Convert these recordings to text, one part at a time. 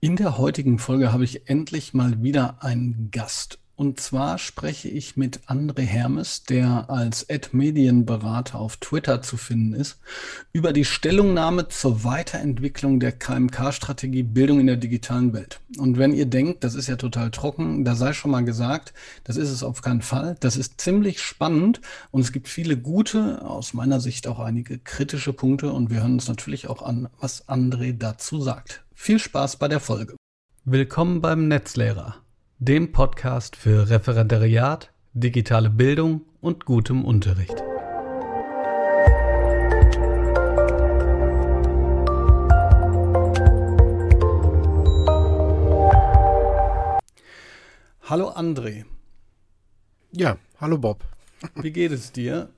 In der heutigen Folge habe ich endlich mal wieder einen Gast. Und zwar spreche ich mit André Hermes, der als Ad-Medienberater auf Twitter zu finden ist, über die Stellungnahme zur Weiterentwicklung der KMK-Strategie Bildung in der digitalen Welt. Und wenn ihr denkt, das ist ja total trocken, da sei schon mal gesagt, das ist es auf keinen Fall. Das ist ziemlich spannend und es gibt viele gute, aus meiner Sicht auch einige kritische Punkte und wir hören uns natürlich auch an, was André dazu sagt. Viel Spaß bei der Folge. Willkommen beim Netzlehrer, dem Podcast für Referendariat, digitale Bildung und gutem Unterricht. Hallo André. Ja, hallo Bob. Wie geht es dir?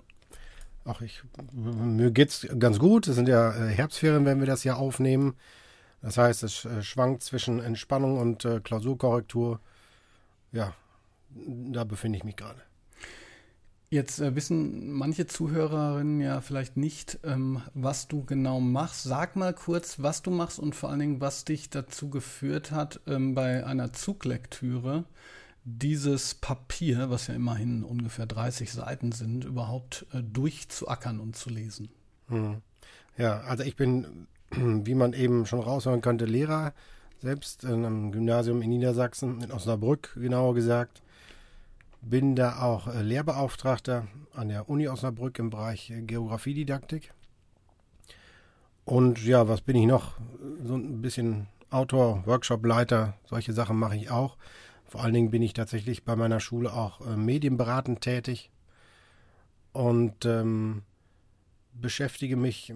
Ach, ich, mir geht's ganz gut. Es sind ja äh, Herbstferien, wenn wir das ja aufnehmen. Das heißt, es äh, schwankt zwischen Entspannung und äh, Klausurkorrektur. Ja, da befinde ich mich gerade. Jetzt äh, wissen manche Zuhörerinnen ja vielleicht nicht, ähm, was du genau machst. Sag mal kurz, was du machst und vor allen Dingen, was dich dazu geführt hat, ähm, bei einer Zuglektüre dieses Papier, was ja immerhin ungefähr 30 Seiten sind, überhaupt äh, durchzuackern und zu lesen. Hm. Ja, also ich bin wie man eben schon raushören könnte, Lehrer selbst in einem Gymnasium in Niedersachsen, in Osnabrück genauer gesagt. Bin da auch äh, Lehrbeauftragter an der Uni Osnabrück im Bereich äh, Geografiedidaktik. Und ja, was bin ich noch? So ein bisschen Autor, Workshopleiter, solche Sachen mache ich auch. Vor allen Dingen bin ich tatsächlich bei meiner Schule auch äh, medienberatend tätig. Und ähm, beschäftige mich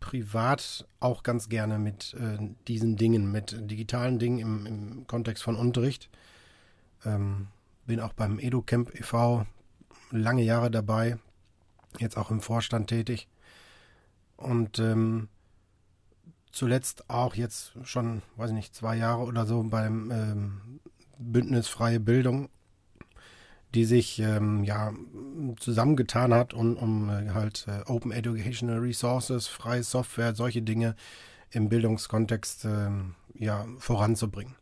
privat auch ganz gerne mit äh, diesen Dingen, mit digitalen Dingen im, im Kontext von Unterricht. Ähm, bin auch beim EduCamp e.V. lange Jahre dabei, jetzt auch im Vorstand tätig. Und ähm, zuletzt auch jetzt schon, weiß ich nicht, zwei Jahre oder so beim ähm, Bündnis Freie Bildung die sich ähm, ja zusammengetan hat, um, um äh, halt äh, Open Educational Resources, freie Software, solche Dinge im Bildungskontext äh, ja voranzubringen.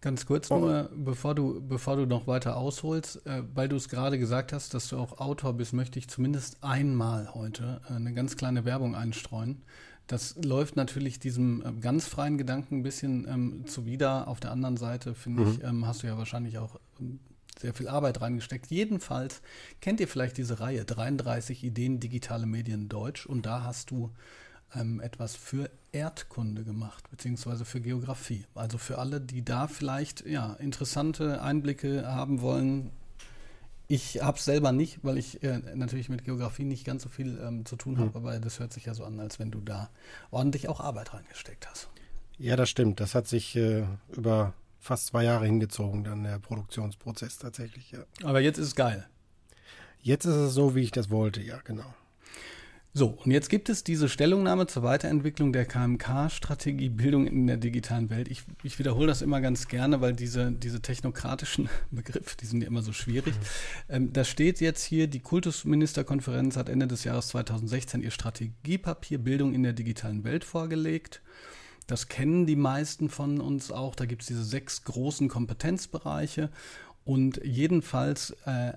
Ganz kurz oh. nur, bevor du, bevor du noch weiter ausholst, äh, weil du es gerade gesagt hast, dass du auch Autor bist, möchte ich zumindest einmal heute äh, eine ganz kleine Werbung einstreuen. Das läuft natürlich diesem äh, ganz freien Gedanken ein bisschen ähm, zuwider. Auf der anderen Seite, finde mhm. ich, ähm, hast du ja wahrscheinlich auch ähm, sehr viel Arbeit reingesteckt. Jedenfalls kennt ihr vielleicht diese Reihe 33 Ideen digitale Medien Deutsch und da hast du ähm, etwas für Erdkunde gemacht, beziehungsweise für Geografie. Also für alle, die da vielleicht ja, interessante Einblicke haben wollen. Ich habe es selber nicht, weil ich äh, natürlich mit Geografie nicht ganz so viel ähm, zu tun habe, mhm. aber das hört sich ja so an, als wenn du da ordentlich auch Arbeit reingesteckt hast. Ja, das stimmt. Das hat sich äh, über fast zwei Jahre hingezogen, dann der Produktionsprozess tatsächlich, ja. Aber jetzt ist es geil. Jetzt ist es so, wie ich das wollte, ja, genau. So, und jetzt gibt es diese Stellungnahme zur Weiterentwicklung der KMK-Strategie Bildung in der digitalen Welt. Ich, ich, wiederhole das immer ganz gerne, weil diese, diese technokratischen Begriffe, die sind ja immer so schwierig. Mhm. Ähm, da steht jetzt hier, die Kultusministerkonferenz hat Ende des Jahres 2016 ihr Strategiepapier Bildung in der digitalen Welt vorgelegt. Das kennen die meisten von uns auch. Da gibt es diese sechs großen Kompetenzbereiche. Und jedenfalls äh,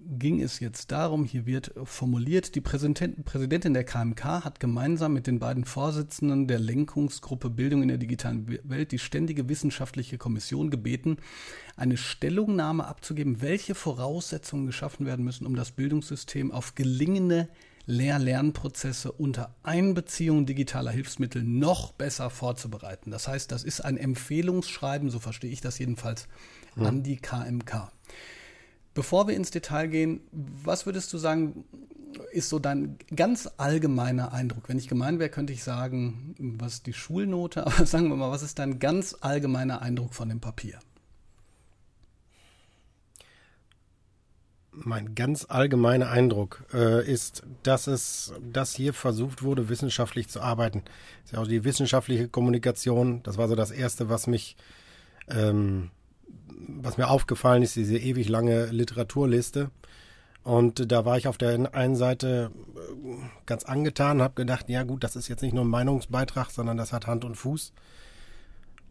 ging es jetzt darum, hier wird formuliert, die Präsidentin der KMK hat gemeinsam mit den beiden Vorsitzenden der Lenkungsgruppe Bildung in der digitalen Welt die Ständige Wissenschaftliche Kommission gebeten, eine Stellungnahme abzugeben, welche Voraussetzungen geschaffen werden müssen, um das Bildungssystem auf gelingende Lehr-Lernprozesse unter Einbeziehung digitaler Hilfsmittel noch besser vorzubereiten. Das heißt, das ist ein Empfehlungsschreiben, so verstehe ich das jedenfalls, hm. an die KMK. Bevor wir ins Detail gehen, was würdest du sagen, ist so dein ganz allgemeiner Eindruck? Wenn ich gemein wäre, könnte ich sagen, was ist die Schulnote, aber sagen wir mal, was ist dein ganz allgemeiner Eindruck von dem Papier? Mein ganz allgemeiner Eindruck äh, ist, dass es, dass hier versucht wurde, wissenschaftlich zu arbeiten. Ist ja auch die wissenschaftliche Kommunikation. Das war so das erste, was mich, ähm, was mir aufgefallen ist, diese ewig lange Literaturliste. Und da war ich auf der einen Seite äh, ganz angetan, habe gedacht, ja gut, das ist jetzt nicht nur ein Meinungsbeitrag, sondern das hat Hand und Fuß.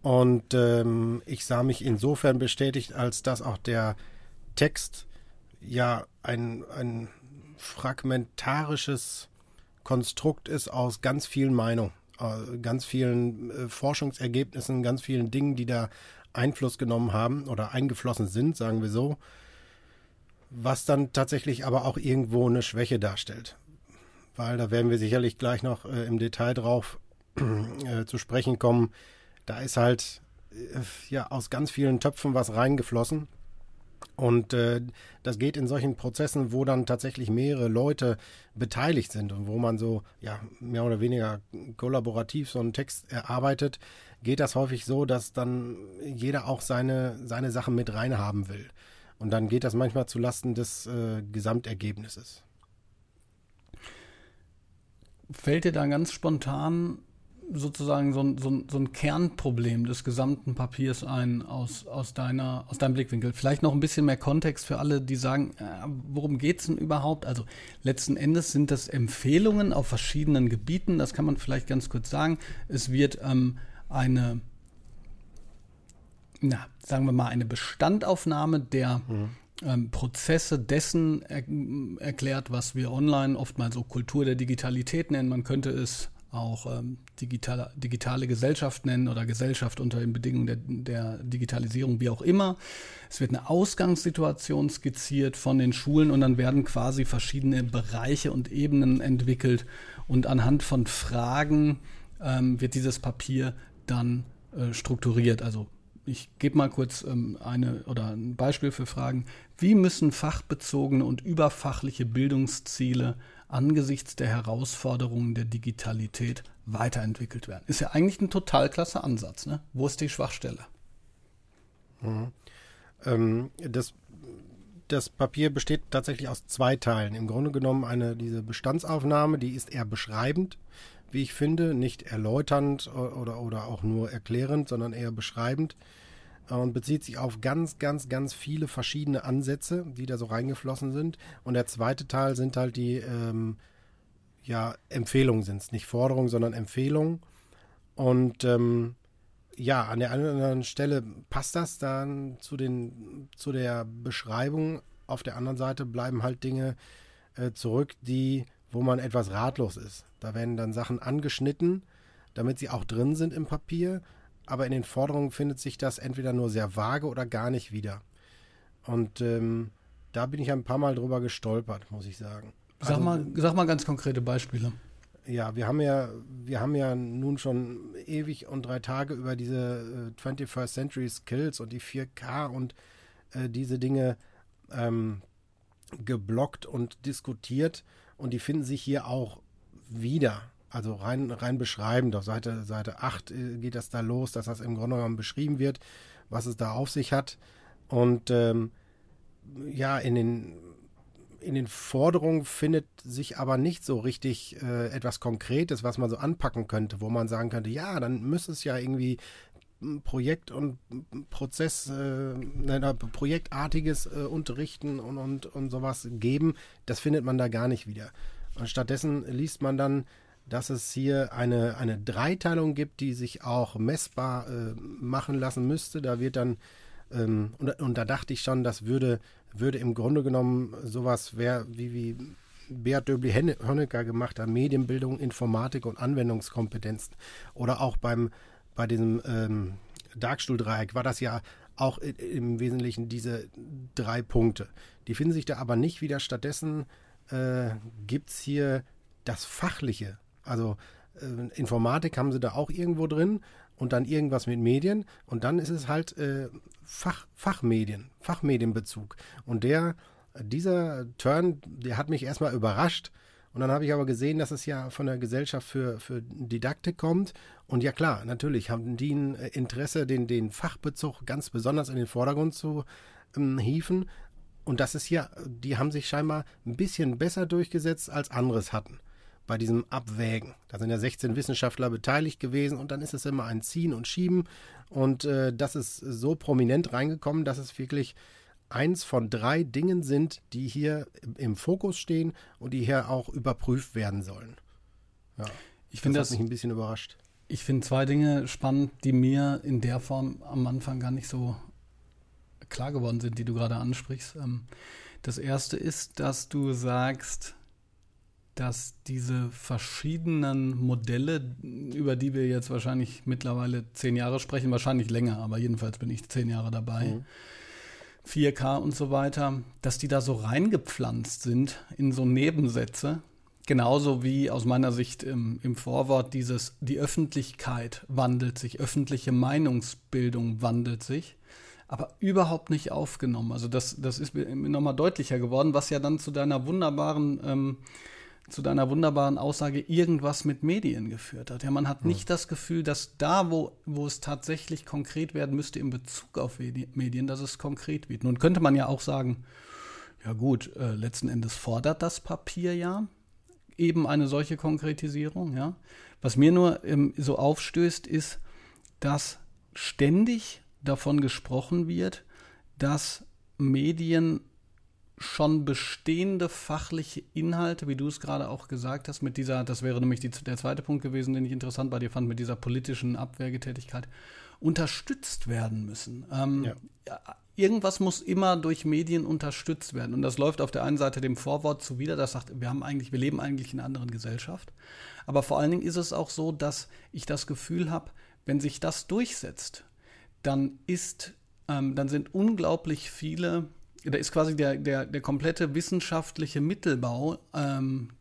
Und ähm, ich sah mich insofern bestätigt, als dass auch der Text ja ein, ein fragmentarisches Konstrukt ist aus ganz vielen Meinungen, ganz vielen äh, Forschungsergebnissen, ganz vielen Dingen, die da Einfluss genommen haben oder eingeflossen sind, sagen wir so, was dann tatsächlich aber auch irgendwo eine Schwäche darstellt. Weil da werden wir sicherlich gleich noch äh, im Detail drauf äh, zu sprechen kommen. Da ist halt ja aus ganz vielen Töpfen was reingeflossen. Und äh, das geht in solchen Prozessen, wo dann tatsächlich mehrere Leute beteiligt sind und wo man so ja mehr oder weniger kollaborativ so einen Text erarbeitet, geht das häufig so, dass dann jeder auch seine, seine Sachen mit reinhaben will. Und dann geht das manchmal zu Lasten des äh, Gesamtergebnisses. Fällt dir da ganz spontan sozusagen so ein, so, ein, so ein Kernproblem des gesamten Papiers ein aus, aus, deiner, aus deinem Blickwinkel? Vielleicht noch ein bisschen mehr Kontext für alle, die sagen, äh, worum geht es denn überhaupt? Also letzten Endes sind das Empfehlungen auf verschiedenen Gebieten, das kann man vielleicht ganz kurz sagen. Es wird ähm, eine, na, sagen wir mal, eine Bestandaufnahme der mhm. ähm, Prozesse dessen er, erklärt, was wir online oft mal so Kultur der Digitalität nennen. Man könnte es auch ähm, digitale, digitale Gesellschaft nennen oder Gesellschaft unter den Bedingungen der, der, Digitalisierung, wie auch immer. Es wird eine Ausgangssituation skizziert von den Schulen und dann werden quasi verschiedene Bereiche und Ebenen entwickelt und anhand von Fragen ähm, wird dieses Papier dann äh, strukturiert. Also ich gebe mal kurz ähm, eine oder ein Beispiel für Fragen. Wie müssen fachbezogene und überfachliche Bildungsziele angesichts der Herausforderungen der Digitalität weiterentwickelt werden? Ist ja eigentlich ein total klasse Ansatz. Ne? Wo ist die Schwachstelle? Mhm. Ähm, das, das Papier besteht tatsächlich aus zwei Teilen. Im Grunde genommen eine diese Bestandsaufnahme, die ist eher beschreibend wie ich finde, nicht erläuternd oder, oder auch nur erklärend, sondern eher beschreibend äh, und bezieht sich auf ganz, ganz, ganz viele verschiedene Ansätze, die da so reingeflossen sind. Und der zweite Teil sind halt die ähm, ja, Empfehlungen sind es, nicht Forderungen, sondern Empfehlungen. Und ähm, ja, an der einen oder anderen Stelle passt das dann zu, den, zu der Beschreibung. Auf der anderen Seite bleiben halt Dinge äh, zurück, die wo man etwas ratlos ist. Da werden dann Sachen angeschnitten, damit sie auch drin sind im Papier, aber in den Forderungen findet sich das entweder nur sehr vage oder gar nicht wieder. Und ähm, da bin ich ein paar Mal drüber gestolpert, muss ich sagen. Sag, also, mal, sag mal ganz konkrete Beispiele. Ja, wir haben ja, wir haben ja nun schon ewig und drei Tage über diese äh, 21st Century Skills und die 4K und äh, diese Dinge ähm, geblockt und diskutiert und die finden sich hier auch wieder. Also rein, rein beschreibend. Auf Seite, Seite 8 äh, geht das da los, dass das im Grunde genommen beschrieben wird, was es da auf sich hat. Und ähm, ja, in den, in den Forderungen findet sich aber nicht so richtig äh, etwas Konkretes, was man so anpacken könnte, wo man sagen könnte, ja, dann müsste es ja irgendwie Projekt und Prozess, äh, nein, projektartiges äh, Unterrichten und, und, und sowas geben, das findet man da gar nicht wieder. Und stattdessen liest man dann, dass es hier eine, eine Dreiteilung gibt, die sich auch messbar äh, machen lassen müsste. Da wird dann, ähm, und, und, da dachte ich schon, das würde, würde im Grunde genommen sowas wäre, wie, wie Beat Döbli-Honecker gemacht hat, Medienbildung, Informatik und Anwendungskompetenzen. Oder auch beim bei diesem ähm, Darkstuhl-Dreieck war das ja auch im Wesentlichen diese drei Punkte. Die finden sich da aber nicht wieder. Stattdessen äh, gibt es hier das Fachliche. Also äh, Informatik haben sie da auch irgendwo drin und dann irgendwas mit Medien und dann ist es halt äh, Fach, Fachmedien, Fachmedienbezug. Und der, dieser Turn, der hat mich erstmal überrascht, und dann habe ich aber gesehen, dass es ja von der Gesellschaft für, für Didaktik kommt. Und ja klar, natürlich haben die ein Interesse, den, den Fachbezug ganz besonders in den Vordergrund zu ähm, hieven. Und das ist hier, die haben sich scheinbar ein bisschen besser durchgesetzt, als anderes hatten bei diesem Abwägen. Da sind ja 16 Wissenschaftler beteiligt gewesen und dann ist es immer ein Ziehen und Schieben. Und äh, das ist so prominent reingekommen, dass es wirklich eins von drei Dingen sind, die hier im Fokus stehen und die hier auch überprüft werden sollen. Ja, ich finde das, das mich ein bisschen überrascht. ich finde zwei Dinge spannend, die mir in der Form am Anfang gar nicht so klar geworden sind, die du gerade ansprichst. Ähm, das erste ist, dass du sagst, dass diese verschiedenen Modelle, über die wir jetzt wahrscheinlich mittlerweile zehn Jahre sprechen, wahrscheinlich länger, aber jedenfalls bin ich zehn Jahre dabei, mhm. 4K und so weiter, dass die da so reingepflanzt sind in so Nebensätze, genauso wie aus meiner Sicht im, im Vorwort dieses, die Öffentlichkeit wandelt sich, öffentliche Meinungsbildung wandelt sich aber überhaupt nicht aufgenommen. Also das, das ist mir nochmal deutlicher geworden, was ja dann zu deiner wunderbaren ähm, zu deiner wunderbaren Aussage irgendwas mit Medien geführt hat. Ja, man hat hm. nicht das Gefühl, dass da, wo, wo es tatsächlich konkret werden müsste in Bezug auf Medien, dass es konkret wird. Nun könnte man ja auch sagen, ja gut, äh, letzten Endes fordert das Papier ja eben eine solche Konkretisierung, ja. Was mir nur ähm, so aufstößt, ist, dass ständig davon gesprochen wird, dass Medien schon bestehende fachliche Inhalte, wie du es gerade auch gesagt hast, mit dieser, das wäre nämlich die, der zweite Punkt gewesen, den ich interessant bei dir fand, mit dieser politischen Abwehrgetätigkeit, unterstützt werden müssen. Ähm, ja. Irgendwas muss immer durch Medien unterstützt werden. Und das läuft auf der einen Seite dem Vorwort zuwider, das sagt, wir haben eigentlich, wir leben eigentlich in einer anderen Gesellschaft. Aber vor allen Dingen ist es auch so, dass ich das Gefühl habe, wenn sich das durchsetzt, dann ist, ähm, dann sind unglaublich viele da ist quasi der, der, der komplette wissenschaftliche Mittelbau ähm,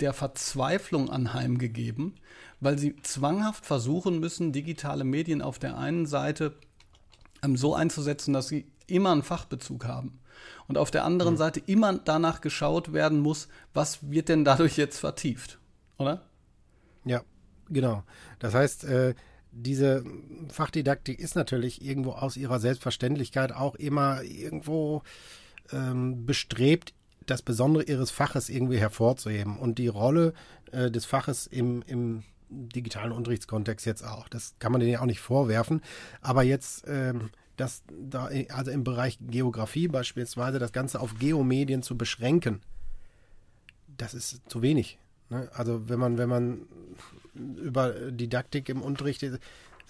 der Verzweiflung anheimgegeben, weil sie zwanghaft versuchen müssen, digitale Medien auf der einen Seite ähm, so einzusetzen, dass sie immer einen Fachbezug haben. Und auf der anderen mhm. Seite immer danach geschaut werden muss, was wird denn dadurch jetzt vertieft, oder? Ja, genau. Das heißt, äh, diese Fachdidaktik ist natürlich irgendwo aus ihrer Selbstverständlichkeit auch immer irgendwo ähm, bestrebt, das Besondere ihres Faches irgendwie hervorzuheben und die Rolle äh, des Faches im, im digitalen Unterrichtskontext jetzt auch. Das kann man denen ja auch nicht vorwerfen. Aber jetzt, ähm, das da, also im Bereich Geografie beispielsweise, das Ganze auf Geomedien zu beschränken, das ist zu wenig. Ne? Also wenn man, wenn man über Didaktik im Unterricht,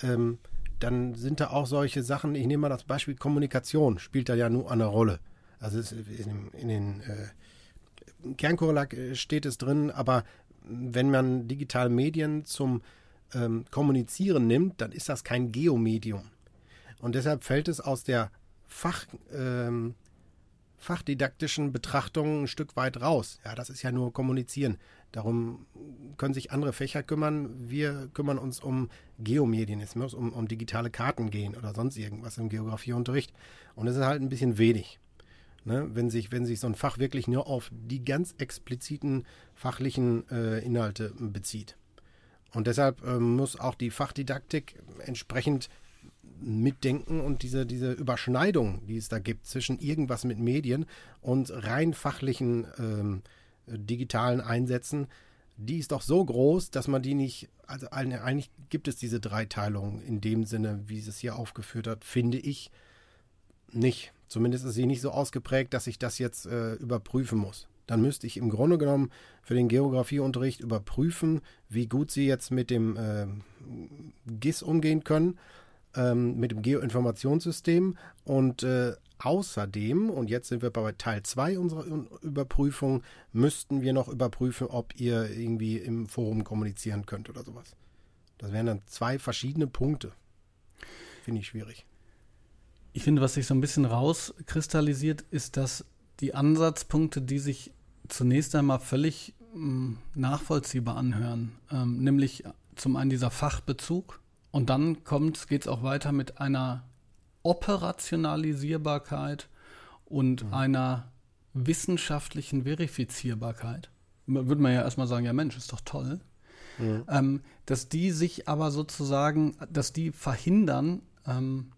ähm, dann sind da auch solche Sachen, ich nehme mal das Beispiel Kommunikation, spielt da ja nur eine Rolle. Also in, in den äh, Kernkorrelak steht es drin, aber wenn man digitale Medien zum ähm, Kommunizieren nimmt, dann ist das kein Geomedium. Und deshalb fällt es aus der Fach, ähm, fachdidaktischen Betrachtungen ein Stück weit raus. Ja, das ist ja nur Kommunizieren. Darum können sich andere Fächer kümmern. Wir kümmern uns um Geomedien. Es muss um, um digitale Karten gehen oder sonst irgendwas im Geografieunterricht. Und es ist halt ein bisschen wenig. Ne? Wenn, sich, wenn sich so ein Fach wirklich nur auf die ganz expliziten fachlichen äh, Inhalte bezieht. Und deshalb äh, muss auch die Fachdidaktik entsprechend mitdenken und diese, diese Überschneidung, die es da gibt zwischen irgendwas mit Medien und rein fachlichen ähm, digitalen Einsätzen, die ist doch so groß, dass man die nicht, also eigentlich gibt es diese Dreiteilung in dem Sinne, wie es hier aufgeführt hat, finde ich nicht. Zumindest ist sie nicht so ausgeprägt, dass ich das jetzt äh, überprüfen muss. Dann müsste ich im Grunde genommen für den Geografieunterricht überprüfen, wie gut sie jetzt mit dem äh, GIS umgehen können ähm, mit dem Geoinformationssystem und äh, außerdem, und jetzt sind wir bei Teil 2 unserer Überprüfung, müssten wir noch überprüfen, ob ihr irgendwie im Forum kommunizieren könnt oder sowas. Das wären dann zwei verschiedene Punkte. Finde ich schwierig. Ich finde, was sich so ein bisschen rauskristallisiert, ist, dass die Ansatzpunkte, die sich zunächst einmal völlig mh, hm, nachvollziehbar anhören, ähm, nämlich zum einen dieser Fachbezug, und dann geht es auch weiter mit einer Operationalisierbarkeit und mhm. einer wissenschaftlichen Verifizierbarkeit. Würde man ja erstmal sagen, ja Mensch, ist doch toll. Mhm. Ähm, dass die sich aber sozusagen, dass die verhindern, ähm,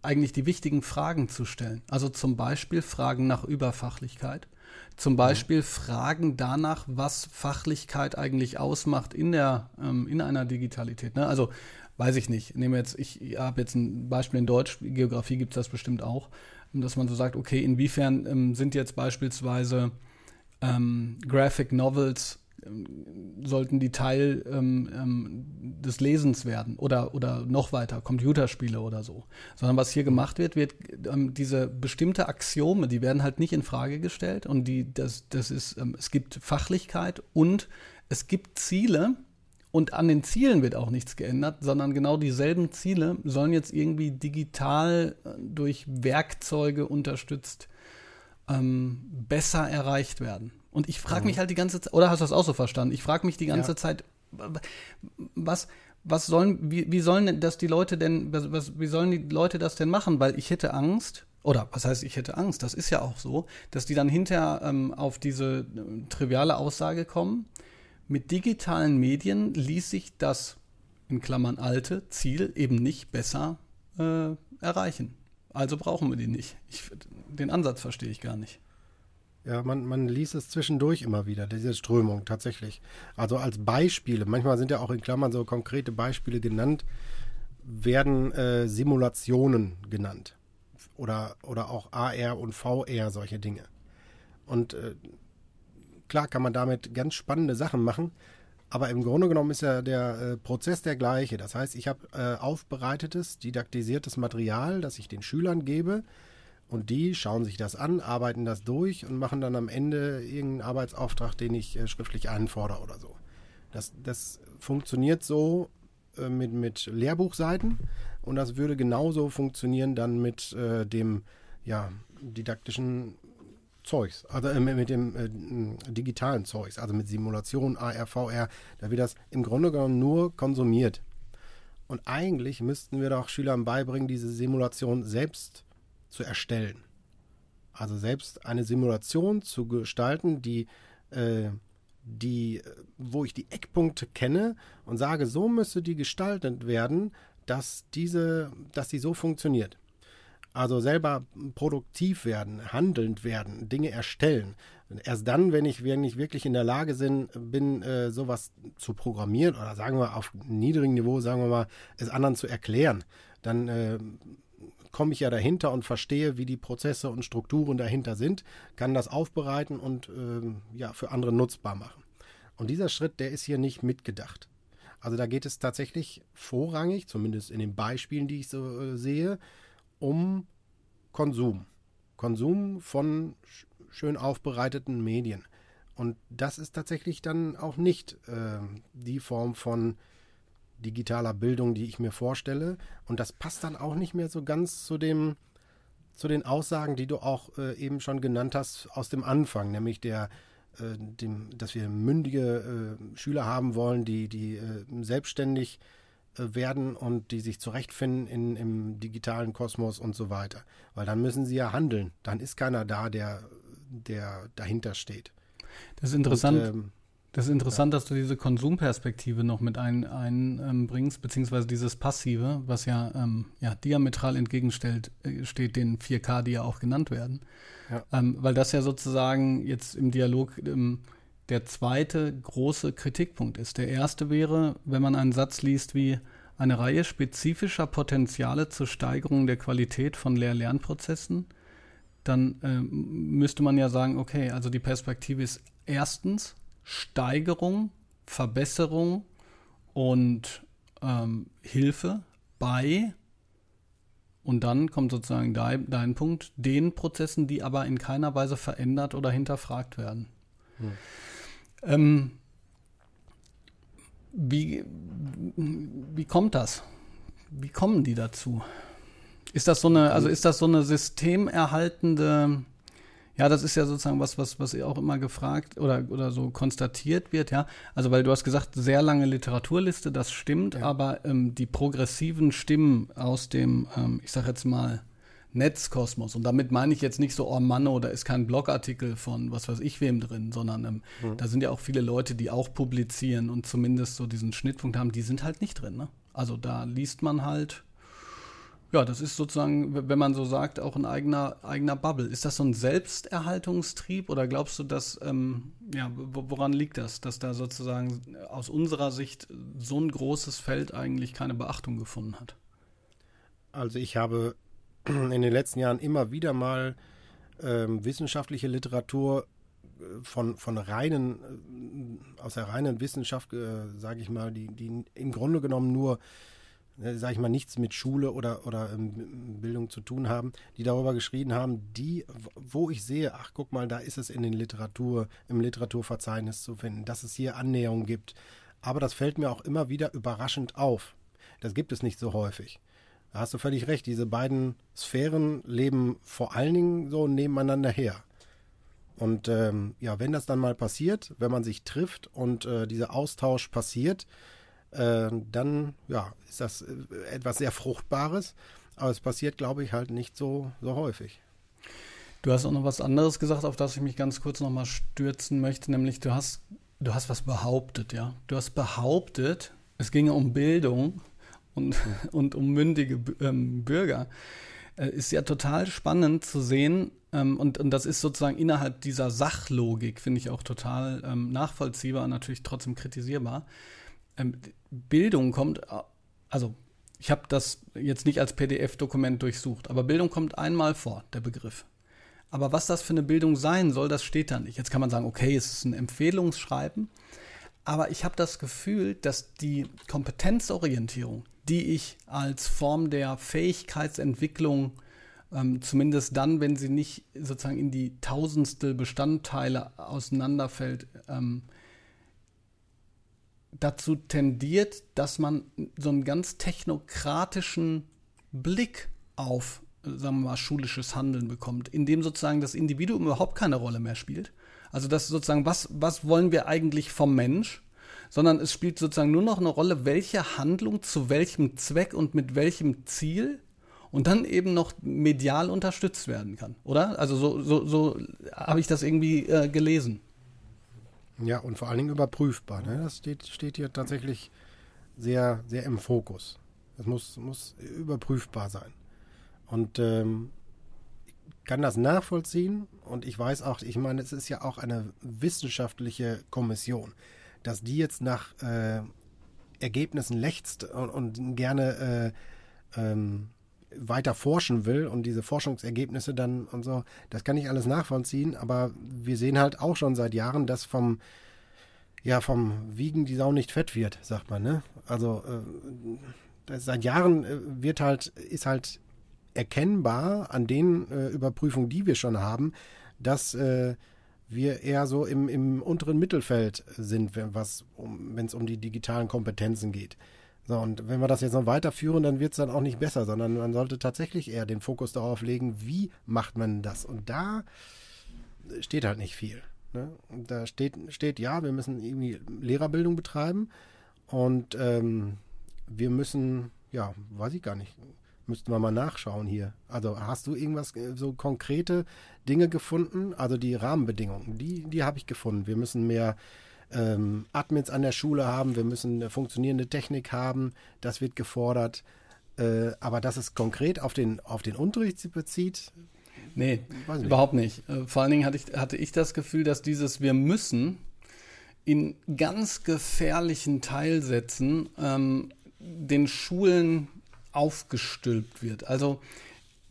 eigentlich die wichtigen Fragen zu stellen. Also zum Beispiel Fragen nach Überfachlichkeit. Zum mhm. Beispiel mhm. Fragen danach, was Fachlichkeit eigentlich ausmacht in der ähm, in einer Digitalität. Ne? Also weiß ich nicht. Nehme jetzt, ich habe jetzt ein Beispiel in Deutsch, Geografie gibt es das bestimmt auch, dass man so sagt, okay, inwiefern ähm, sind jetzt beispielsweise ähm, Graphic Novels sollten die Teil ähm, ähm, des Lesens werden oder, oder noch weiter, Computerspiele oder so. Sondern was hier gemacht wird, wird ähm, diese bestimmte Axiome, die werden halt nicht in Frage gestellt und die, das, das ist, ähm, es gibt Fachlichkeit und es gibt Ziele und an den Zielen wird auch nichts geändert, sondern genau dieselben Ziele sollen jetzt irgendwie digital äh, durch Werkzeuge unterstützt ähm, besser erreicht werden. Und ich frage mhm. mich halt die ganze Zeit, oder hast du das auch so verstanden? Ich frage mich die ganze ja. Zeit, was, was sollen, wie, wie sollen das die Leute denn, was, wie sollen die Leute das denn machen? Weil ich hätte Angst, oder was heißt, ich hätte Angst, das ist ja auch so, dass die dann hinterher ähm, auf diese äh, triviale Aussage kommen, mit digitalen Medien ließ sich das, in Klammern alte, Ziel eben nicht besser äh, erreichen. Also brauchen wir die nicht. Ich, den Ansatz verstehe ich gar nicht. Ja, man, man liest es zwischendurch immer wieder, diese Strömung tatsächlich. Also als Beispiele, manchmal sind ja auch in Klammern so konkrete Beispiele genannt, werden äh, Simulationen genannt. Oder, oder auch AR und VR, solche Dinge. Und äh, Klar kann man damit ganz spannende Sachen machen, aber im Grunde genommen ist ja der äh, Prozess der gleiche. Das heißt, ich habe äh, aufbereitetes, didaktisiertes Material, das ich den Schülern gebe und die schauen sich das an, arbeiten das durch und machen dann am Ende irgendeinen Arbeitsauftrag, den ich äh, schriftlich einfordere oder so. Das, das funktioniert so äh, mit, mit Lehrbuchseiten und das würde genauso funktionieren dann mit äh, dem ja, didaktischen Zeugs, also äh, mit dem äh, digitalen Zeugs, also mit Simulation, AR, VR, da wird das im Grunde genommen nur konsumiert. Und eigentlich müssten wir doch Schülern beibringen, diese Simulation selbst zu erstellen. Also selbst eine Simulation zu gestalten, die, äh, die, wo ich die Eckpunkte kenne und sage, so müsste die gestaltet werden, dass diese, dass sie so funktioniert. Also selber produktiv werden, handelnd werden, Dinge erstellen. Erst dann, wenn ich, wenn ich wirklich in der Lage bin, äh, sowas zu programmieren oder sagen wir auf niedrigem Niveau, sagen wir mal, es anderen zu erklären, dann äh, komme ich ja dahinter und verstehe, wie die Prozesse und Strukturen dahinter sind, kann das aufbereiten und äh, ja, für andere nutzbar machen. Und dieser Schritt, der ist hier nicht mitgedacht. Also da geht es tatsächlich vorrangig, zumindest in den Beispielen, die ich so äh, sehe, um Konsum. Konsum von schön aufbereiteten Medien. Und das ist tatsächlich dann auch nicht äh, die Form von digitaler Bildung, die ich mir vorstelle. Und das passt dann auch nicht mehr so ganz zu dem, zu den Aussagen, die du auch äh, eben schon genannt hast aus dem Anfang, nämlich der, äh, dem, dass wir mündige äh, Schüler haben wollen, die, die äh, selbstständig werden und die sich zurechtfinden in, im digitalen Kosmos und so weiter. Weil dann müssen sie ja handeln. Dann ist keiner da, der, der dahinter steht. Das ist interessant. Und, ähm, das ist interessant, ja. dass du diese Konsumperspektive noch mit einbringst, ein, ähm, beziehungsweise dieses Passive, was ja, ähm, ja diametral entgegensteht äh, steht den 4K, die ja auch genannt werden. Ja. Ähm, weil das ja sozusagen jetzt im Dialog ähm, der zweite große Kritikpunkt ist. Der erste wäre, wenn man einen Satz liest wie eine Reihe spezifischer Potenziale zur Steigerung der Qualität von Lehr-Lernprozessen, dann äh, müsste man ja sagen, okay, also die Perspektive ist erstens Steigerung, Verbesserung und ähm, Hilfe bei, und dann kommt sozusagen dein, dein Punkt, den Prozessen, die aber in keiner Weise verändert oder hinterfragt werden. Hm. Ähm, wie, wie kommt das? Wie kommen die dazu? Ist das so eine, also ist das so eine systemerhaltende, ja, das ist ja sozusagen was, was, was auch immer gefragt oder, oder so konstatiert wird, ja. Also, weil du hast gesagt, sehr lange Literaturliste, das stimmt, ja. aber ähm, die progressiven Stimmen aus dem, ähm, ich sag jetzt mal, Netzkosmos. Und damit meine ich jetzt nicht so, oh Mann, da ist kein Blogartikel von was weiß ich wem drin, sondern ähm, mhm. da sind ja auch viele Leute, die auch publizieren und zumindest so diesen Schnittpunkt haben, die sind halt nicht drin. Ne? Also da liest man halt, ja, das ist sozusagen, wenn man so sagt, auch ein eigener, eigener Bubble. Ist das so ein Selbsterhaltungstrieb oder glaubst du, dass, ähm, ja, woran liegt das, dass da sozusagen aus unserer Sicht so ein großes Feld eigentlich keine Beachtung gefunden hat? Also ich habe in den letzten Jahren immer wieder mal ähm, wissenschaftliche Literatur von, von reinen, äh, aus der reinen Wissenschaft, äh, sage ich mal, die, die im Grunde genommen nur, äh, sage ich mal, nichts mit Schule oder, oder ähm, Bildung zu tun haben, die darüber geschrieben haben, die, wo ich sehe, ach guck mal, da ist es in den Literatur, im Literaturverzeichnis zu finden, dass es hier Annäherungen gibt. Aber das fällt mir auch immer wieder überraschend auf. Das gibt es nicht so häufig. Da hast du völlig recht. Diese beiden Sphären leben vor allen Dingen so nebeneinander her. Und ähm, ja, wenn das dann mal passiert, wenn man sich trifft und äh, dieser Austausch passiert, äh, dann ja, ist das äh, etwas sehr Fruchtbares. Aber es passiert, glaube ich, halt nicht so, so häufig. Du hast auch noch was anderes gesagt, auf das ich mich ganz kurz nochmal stürzen möchte, nämlich du hast, du hast was behauptet, ja. Du hast behauptet, es ginge um Bildung und, und um mündige ähm, Bürger. Äh, ist ja total spannend zu sehen, ähm, und, und das ist sozusagen innerhalb dieser Sachlogik, finde ich auch total ähm, nachvollziehbar und natürlich trotzdem kritisierbar. Ähm, Bildung kommt, äh, also ich habe das jetzt nicht als PDF-Dokument durchsucht, aber Bildung kommt einmal vor, der Begriff. Aber was das für eine Bildung sein soll, das steht da nicht. Jetzt kann man sagen, okay, es ist ein Empfehlungsschreiben, aber ich habe das Gefühl, dass die Kompetenzorientierung, die ich als Form der Fähigkeitsentwicklung ähm, zumindest dann, wenn sie nicht sozusagen in die tausendstel Bestandteile auseinanderfällt, ähm, dazu tendiert, dass man so einen ganz technokratischen Blick auf, sagen wir mal, schulisches Handeln bekommt, in dem sozusagen das Individuum überhaupt keine Rolle mehr spielt. Also das sozusagen, was, was wollen wir eigentlich vom Mensch? Sondern es spielt sozusagen nur noch eine Rolle, welche Handlung zu welchem Zweck und mit welchem Ziel und dann eben noch medial unterstützt werden kann, oder? Also so, so, so habe ich das irgendwie äh, gelesen. Ja, und vor allen Dingen überprüfbar. Ne? Das steht, steht hier tatsächlich sehr, sehr im Fokus. Es muss, muss überprüfbar sein. Und ähm, ich kann das nachvollziehen und ich weiß auch, ich meine, es ist ja auch eine wissenschaftliche Kommission, dass die jetzt nach äh, Ergebnissen lechzt und, und gerne äh, ähm, weiter forschen will und diese Forschungsergebnisse dann und so, das kann ich alles nachvollziehen, aber wir sehen halt auch schon seit Jahren, dass vom ja, vom Wiegen die Sau nicht fett wird, sagt man, ne? Also äh, seit Jahren äh, wird halt, ist halt erkennbar an den äh, Überprüfungen, die wir schon haben, dass äh, wir eher so im, im unteren Mittelfeld sind, wenn es um, um die digitalen Kompetenzen geht. So, und wenn wir das jetzt noch weiterführen, dann wird es dann auch nicht besser, sondern man sollte tatsächlich eher den Fokus darauf legen, wie macht man das? Und da steht halt nicht viel. Ne? Da steht, steht, ja, wir müssen irgendwie Lehrerbildung betreiben und ähm, wir müssen, ja, weiß ich gar nicht, müssten wir mal nachschauen hier. Also hast du irgendwas, äh, so konkrete Dinge gefunden? Also die Rahmenbedingungen, die, die habe ich gefunden. Wir müssen mehr ähm, Admins an der Schule haben, wir müssen eine funktionierende Technik haben, das wird gefordert. Äh, aber dass es konkret auf den, auf den Unterricht bezieht, Nee, nicht. überhaupt nicht. Äh, vor allen Dingen hatte ich, hatte ich das Gefühl, dass dieses Wir müssen in ganz gefährlichen Teilsätzen ähm, den Schulen aufgestülpt wird. Also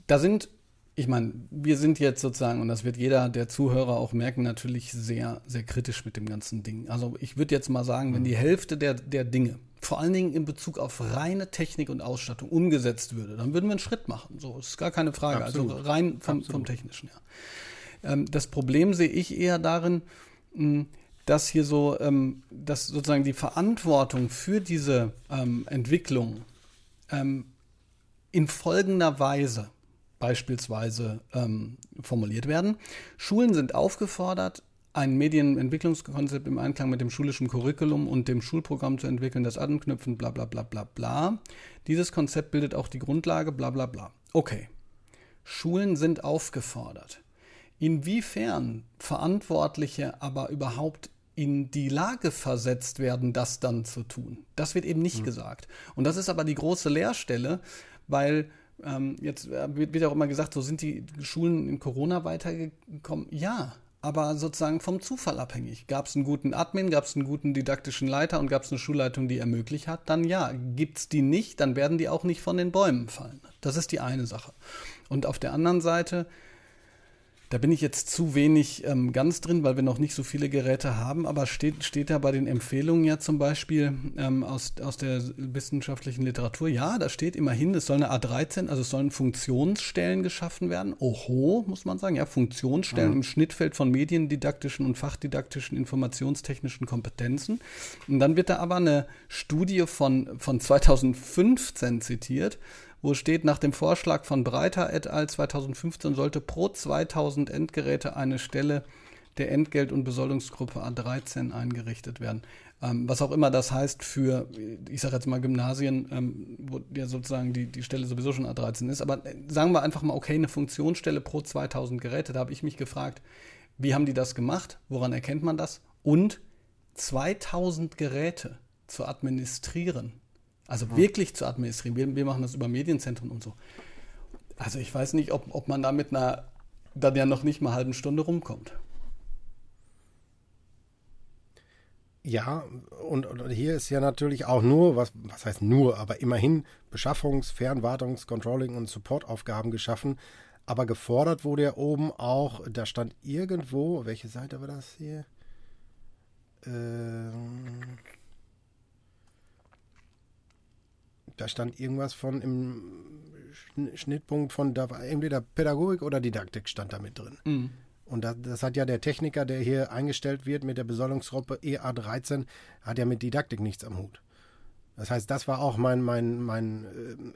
da sind ich meine, wir sind jetzt sozusagen, und das wird jeder der Zuhörer auch merken, natürlich sehr, sehr kritisch mit dem ganzen Ding. Also ich würde jetzt mal sagen, wenn die Hälfte der, der Dinge, vor allen Dingen in Bezug auf reine Technik und Ausstattung, umgesetzt würde, dann würden wir einen Schritt machen. So, ist gar keine Frage. Also Absolut. Also rein vom, vom Technischen her. Ähm, das Problem sehe ich eher darin, hm, dass hier so, ähm, dass sozusagen die Verantwortung für diese ähm, Entwicklung ähm, in folgender Weise beispielsweise ähm, formuliert werden. Schulen sind aufgefordert, ein Medienentwicklungskonzept im Einklang mit dem schulischen Curriculum und dem Schulprogramm zu entwickeln, das anknüpfen, bla bla bla bla bla. Dieses Konzept bildet auch die Grundlage, bla bla bla. Okay. Schulen sind aufgefordert. Inwiefern Verantwortliche aber überhaupt in die Lage versetzt werden, das dann zu tun. Das wird eben nicht mhm. gesagt. Und das ist aber die große Leerstelle, weil ähm, jetzt äh, wird, wird auch immer gesagt, so sind die Schulen in Corona weitergekommen. Ja, aber sozusagen vom Zufall abhängig. Gab es einen guten Admin, gab es einen guten didaktischen Leiter und gab es eine Schulleitung, die ermöglicht hat, dann ja. Gibt es die nicht, dann werden die auch nicht von den Bäumen fallen. Das ist die eine Sache. Und auf der anderen Seite Da bin ich jetzt zu wenig ähm, ganz drin, weil wir noch nicht so viele Geräte haben, aber steht, steht da bei den Empfehlungen ja zum Beispiel ähm, aus, aus der wissenschaftlichen Literatur, ja, da steht immerhin, es soll eine A13, also es sollen Funktionsstellen geschaffen werden. Oho, muss man sagen, ja, Funktionsstellen mhm. im Schnittfeld von mediendidaktischen und fachdidaktischen informationstechnischen Kompetenzen. Und dann wird da aber eine Studie von, von 2015 zitiert, wo steht, nach dem Vorschlag von Breiter et al. 2015 sollte pro 2000 Endgeräte eine Stelle der Entgelt- und Besoldungsgruppe A13 eingerichtet werden. Ähm, was auch immer das heißt für, ich sage jetzt mal Gymnasien, ähm, wo ja sozusagen die, die Stelle sowieso schon A13 ist. Aber äh, sagen wir einfach mal, okay, eine Funktionsstelle pro 2000 Geräte. Da habe ich mich gefragt, wie haben die das gemacht? Woran erkennt man das? Und 2000 Geräte zu administrieren also ja. wirklich zu administrieren. Wir, wir, machen das über Medienzentren und so. Also ich weiß nicht, ob, ob man da mit einer dann ja noch nicht mal halben Stunde rumkommt. Ja, und, und, hier ist ja natürlich auch nur, was, was heißt nur, aber immerhin Beschaffungs-, Fernwartungs-, Controlling- und Supportaufgaben geschaffen. Aber gefordert wurde ja oben auch, da stand irgendwo, welche Seite war das hier? Ähm, da stand irgendwas von im Schnittpunkt von da war entweder Pädagogik oder Didaktik stand da mit drin. Mhm. Und das, das, hat ja der Techniker, der hier eingestellt wird mit der Besoldungsgruppe EA13, hat ja mit Didaktik nichts am Hut. Das heißt, das war auch mein, mein, mein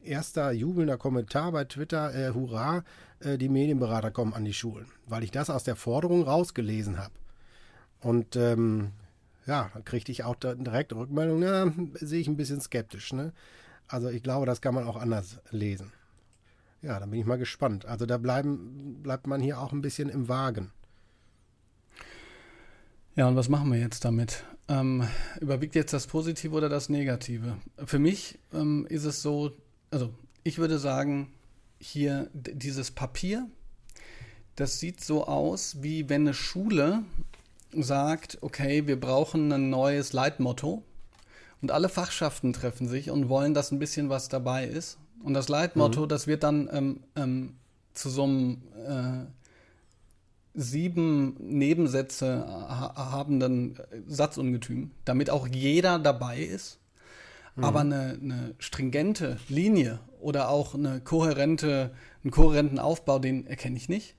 äh, erster jubelnder Kommentar bei Twitter. Äh, hurra, äh, die Medienberater kommen an die Schulen. Weil ich das aus der Forderung rausgelesen habe. Und ähm, ja, da kriegte ich auch direkt Rückmeldung, na, sehe ich ein bisschen skeptisch. Ne? Also ich glaube, das kann man auch anders lesen. Ja, dann bin ich mal gespannt. Also da bleiben, bleibt man hier auch ein bisschen im Wagen. Ja, und was machen wir jetzt damit? Ähm, überwiegt jetzt das Positive oder das Negative? Für mich ähm, ist es so, also ich würde sagen, hier dieses Papier, das sieht so aus, wie wenn eine Schule sagt, okay, wir brauchen ein neues Leitmotto und alle Fachschaften treffen sich und wollen, dass ein bisschen was dabei ist. Und das Leitmotto, mhm. das wird dann ähm, ähm, zu so einem äh, sieben Nebensätze ha habenden Satzungetüm, damit auch jeder dabei ist. Mhm. Aber eine, eine, stringente Linie oder auch eine kohärente, einen kohärenten Aufbau, den erkenne ich nicht.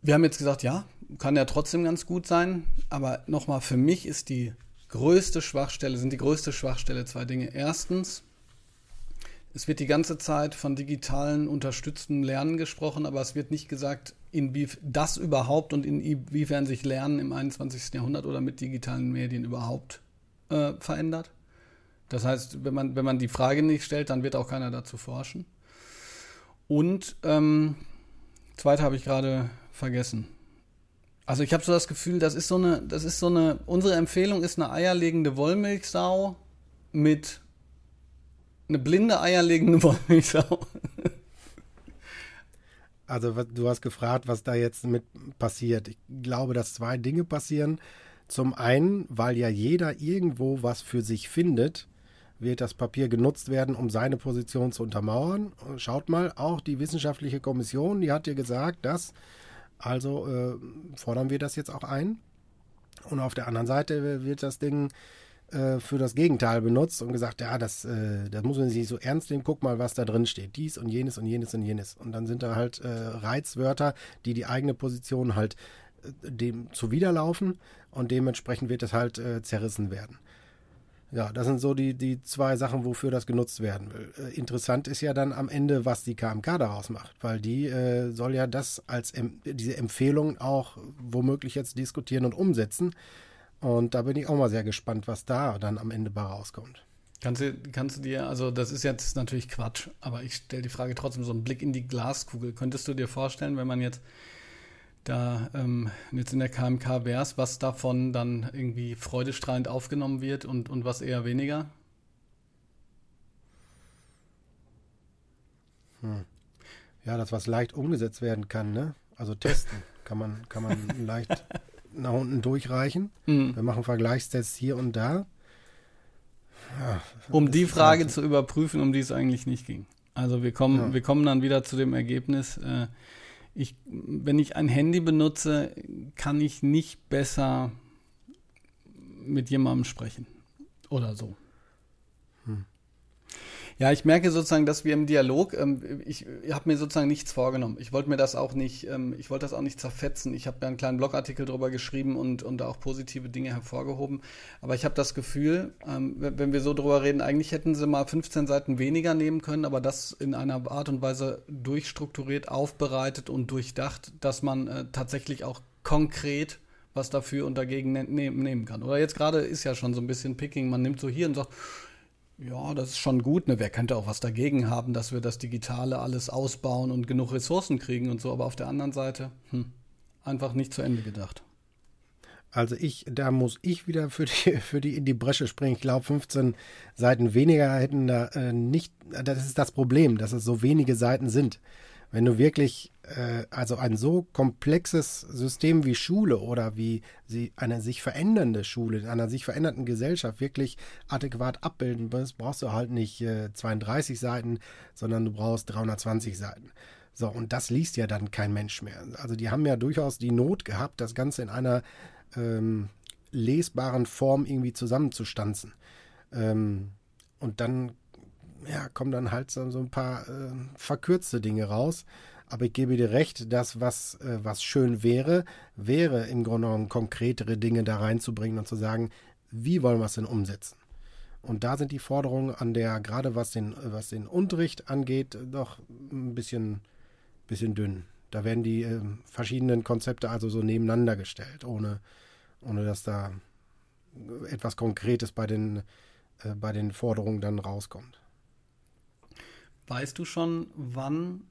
Wir haben jetzt gesagt, ja, kann ja trotzdem ganz gut sein, aber nochmal, für mich ist die größte Schwachstelle, sind die größte Schwachstelle zwei Dinge. Erstens, es wird die ganze Zeit von digitalen unterstützten Lernen gesprochen, aber es wird nicht gesagt, inwiefern das überhaupt und inwiefern sich Lernen im 21. Jahrhundert oder mit digitalen Medien überhaupt äh, verändert. Das heißt, wenn man, wenn man die Frage nicht stellt, dann wird auch keiner dazu forschen. Und ähm, zweite habe ich gerade vergessen. Also ich habe so das Gefühl, das ist so eine, das ist so eine, unsere Empfehlung ist eine eierlegende Wollmilchsau mit eine blinde eierlegende Wollmilchsau. Also du hast gefragt, was da jetzt mit passiert. Ich glaube, dass zwei Dinge passieren. Zum einen, weil ja jeder irgendwo was für sich findet, wird das Papier genutzt werden, um seine Position zu untermauern. Schaut mal, auch die wissenschaftliche Kommission, die hat ja gesagt, dass also äh, fordern wir das jetzt auch ein. Und auf der anderen Seite wird das Ding äh, für das Gegenteil benutzt und gesagt, ja, das, äh, das muss man sich so ernst nehmen, guck mal, was da drin steht. Dies und jenes und jenes und jenes. Und dann sind da halt äh, Reizwörter, die die eigene Position halt dem zuwiderlaufen und dementsprechend wird das halt zerrissen werden. Ja, das sind so die, die zwei Sachen, wofür das genutzt werden will. Äh, interessant ist ja dann am Ende, was die KMK daraus macht, weil die äh, soll ja das als em diese Empfehlung auch womöglich jetzt diskutieren und umsetzen. Und da bin ich auch mal sehr gespannt, was da dann am Ende bei rauskommt. Kannst du, kannst du dir, also das ist jetzt natürlich Quatsch, aber ich stelle die Frage trotzdem so einen Blick in die Glaskugel. Könntest du dir vorstellen, wenn man jetzt da ähm, jetzt in der KMK wärst, was davon dann irgendwie freudestrahlend aufgenommen wird und, und was eher weniger? Hm. Ja, das was leicht umgesetzt werden kann, ne? Also testen kann man, kann man leicht nach unten durchreichen. Mhm. Wir machen Vergleichstests hier und da. Ja, um die Frage halt zu überprüfen, um die es eigentlich nicht ging. Also wir kommen, ja. wir kommen dann wieder zu dem Ergebnis, äh, ich, wenn ich ein Handy benutze, kann ich nicht besser mit jemandem sprechen. Oder so. Ja, ich merke sozusagen, dass wir im Dialog, ähm, ich, ich habe mir sozusagen nichts vorgenommen. Ich wollte mir das auch nicht, ähm, ich wollte das auch nicht zerfetzen. Ich habe da einen kleinen Blogartikel drüber geschrieben und, und auch positive Dinge hervorgehoben. Aber ich habe das Gefühl, ähm, wenn wir so drüber reden, eigentlich hätten sie mal 15 Seiten weniger nehmen können, aber das in einer Art und Weise durchstrukturiert, aufbereitet und durchdacht, dass man äh, tatsächlich auch konkret was dafür und dagegen ne nehmen kann. Oder jetzt gerade ist ja schon so ein bisschen Picking, man nimmt so hier und sagt, ja, das ist schon gut. Ne? Wer könnte auch was dagegen haben, dass wir das Digitale alles ausbauen und genug Ressourcen kriegen und so. Aber auf der anderen Seite, hm, einfach nicht zu Ende gedacht. Also ich, da muss ich wieder für die, für die in die Bresche springen. Ich glaube, 15 Seiten weniger hätten da äh, nicht, das ist das Problem, dass es so wenige Seiten sind. Wenn du wirklich äh, also ein so komplexes System wie Schule oder wie sie eine sich verändernde Schule in einer sich verändernden Gesellschaft wirklich adäquat abbilden willst, brauchst du halt nicht äh, 32 Seiten, sondern du brauchst 320 Seiten. So, und das liest ja dann kein Mensch mehr. Also die haben ja durchaus die Not gehabt, das Ganze in einer ähm, lesbaren Form irgendwie zusammenzustanzen. Ähm, und dann ja, kommen dann halt so, so ein paar äh, verkürzte Dinge raus. Aber ich gebe dir recht, dass was, äh, was schön wäre, wäre im Grunde genommen konkretere Dinge da reinzubringen und zu sagen, wie wollen wir es denn umsetzen? Und da sind die Forderungen an der, gerade was den, was den Unterricht angeht, doch ein bisschen, bisschen dünn. Da werden die äh, verschiedenen Konzepte also so nebeneinander gestellt, ohne, ohne dass da etwas Konkretes bei den, äh, bei den Forderungen dann rauskommt. Weißt du schon, wann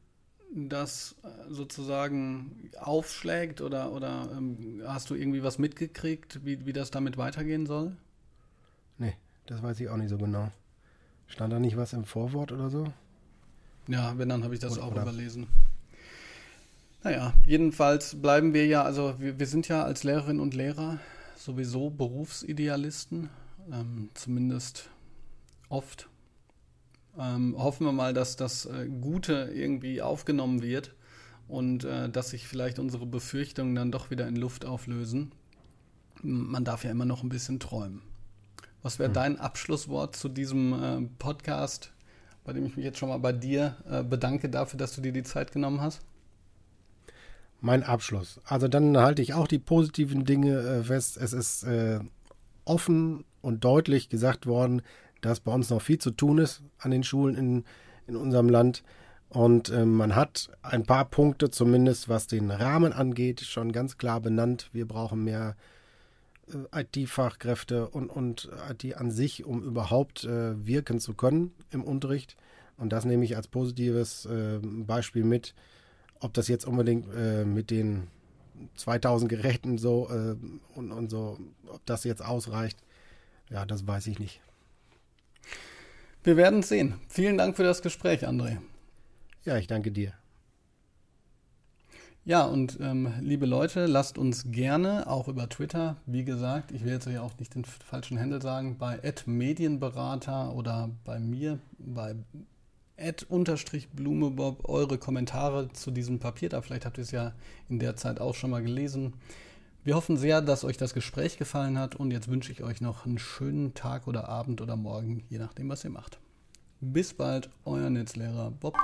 das äh, sozusagen aufschlägt oder, oder ähm, hast du irgendwie was mitgekriegt, wie, wie das damit weitergehen soll? Nee, das weiß ich auch nicht so genau. Stand da nicht was im Vorwort oder so? Ja, wenn, dann habe ich das oder, auch oder? überlesen. Naja, jedenfalls bleiben wir ja, also wir, wir sind ja als Lehrerinnen und Lehrer sowieso Berufsidealisten, ähm, zumindest oft ähm, hoffen wir mal, dass das äh, Gute irgendwie aufgenommen wird und äh, dass sich vielleicht unsere Befürchtungen dann doch wieder in Luft auflösen. Man darf ja immer noch ein bisschen träumen. Was wäre hm. dein Abschlusswort zu diesem äh, Podcast, bei dem ich mich jetzt schon mal bei dir äh, bedanke dafür, dass du dir die Zeit genommen hast? Mein Abschluss. Also dann halte ich auch die positiven Dinge äh, fest. Es ist offen und deutlich gesagt worden, dass bei uns noch viel zu tun ist an den Schulen in, in unserem Land. Und äh, man hat ein paar Punkte, zumindest was den Rahmen angeht, schon ganz klar benannt. Wir brauchen mehr äh, IT-Fachkräfte und, und IT an sich, um überhaupt äh, wirken zu können im Unterricht. Und das nehme ich als positives äh, Beispiel mit. Ob das jetzt unbedingt äh, mit den 2000 Geräten so äh, und, und so, ob das jetzt ausreicht, ja, das weiß ich nicht. Wir werden sehen. Vielen Dank für das Gespräch, André. Ja, ich danke dir. Ja, und ähm, liebe Leute, lasst uns gerne auch über Twitter, wie gesagt, ich will jetzt ja auch nicht den falschen Händel sagen, bei Medienberater oder bei mir, bei Blumebob eure Kommentare zu diesem Papier da. Vielleicht habt ihr es ja in der Zeit auch schon mal gelesen. Wir hoffen sehr, dass euch das Gespräch gefallen hat und jetzt wünsche ich euch noch einen schönen Tag oder Abend oder Morgen, je nachdem, was ihr macht. Bis bald, euer Netzlehrer Bob.